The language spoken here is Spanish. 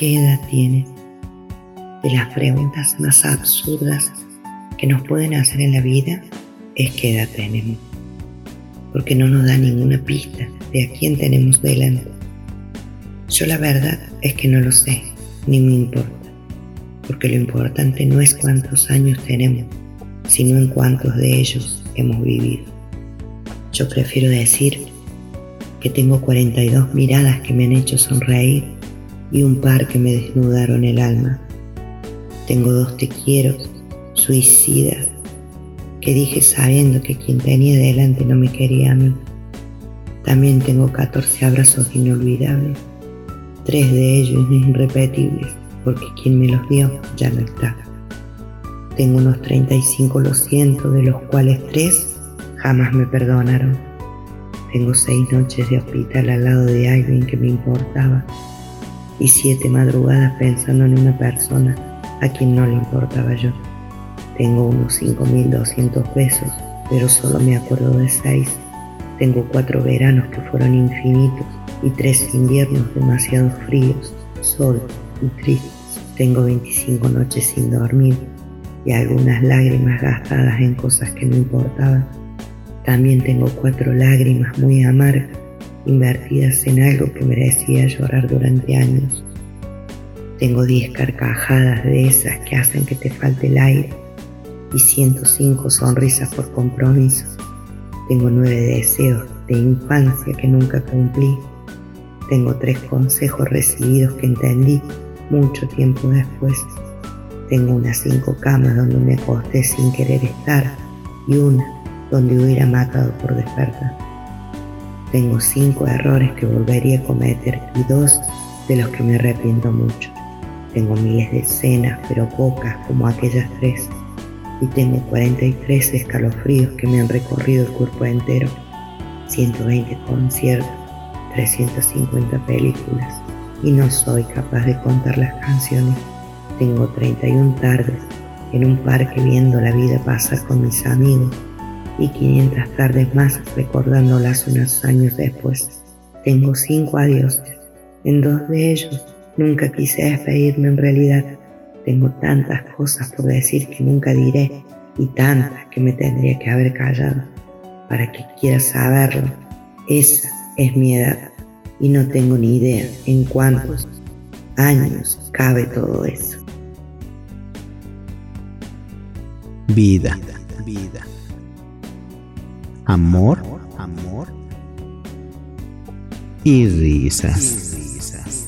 ¿qué edad tienes? De las preguntas más absurdas que nos pueden hacer en la vida es qué edad tenemos, porque no nos da ninguna pista de a quién tenemos delante. Yo la verdad es que no lo sé, ni me importa, porque lo importante no es cuántos años tenemos, sino en cuántos de ellos hemos vivido. Yo prefiero decir que tengo 42 miradas que me han hecho sonreír y un par que me desnudaron el alma. Tengo dos te quiero suicidas que dije sabiendo que quien tenía delante no me quería a mí. También tengo 14 abrazos inolvidables, tres de ellos irrepetibles, porque quien me los dio ya no está. Tengo unos 35 lo siento, de los cuales tres jamás me perdonaron. Tengo seis noches de hospital al lado de alguien que me importaba y siete madrugadas pensando en una persona a quien no le importaba yo. Tengo unos 5.200 pesos, pero solo me acuerdo de seis. Tengo cuatro veranos que fueron infinitos y tres inviernos demasiado fríos, sol y tristes. Tengo 25 noches sin dormir y algunas lágrimas gastadas en cosas que no importaban. También tengo cuatro lágrimas muy amargas invertidas en algo que merecía llorar durante años. Tengo diez carcajadas de esas que hacen que te falte el aire y 105 sonrisas por compromiso. Tengo nueve deseos de infancia que nunca cumplí. Tengo tres consejos recibidos que entendí mucho tiempo después. Tengo unas cinco camas donde me acosté sin querer estar y una donde hubiera matado por despertar. Tengo cinco errores que volvería a cometer y dos de los que me arrepiento mucho. Tengo miles de escenas, pero pocas como aquellas tres y tengo 43 escalofríos que me han recorrido el cuerpo entero, 120 conciertos, 350 películas y no soy capaz de contar las canciones. Tengo 31 tardes en un parque viendo la vida pasar con mis amigos y 500 tardes más recordándolas unos años después. Tengo 5 adioses. En dos de ellos nunca quise despedirme en realidad tengo tantas cosas por decir que nunca diré y tantas que me tendría que haber callado. Para que quieras saberlo, esa es mi edad y no tengo ni idea en cuántos años cabe todo eso. Vida, vida amor, amor y risas. Y risas.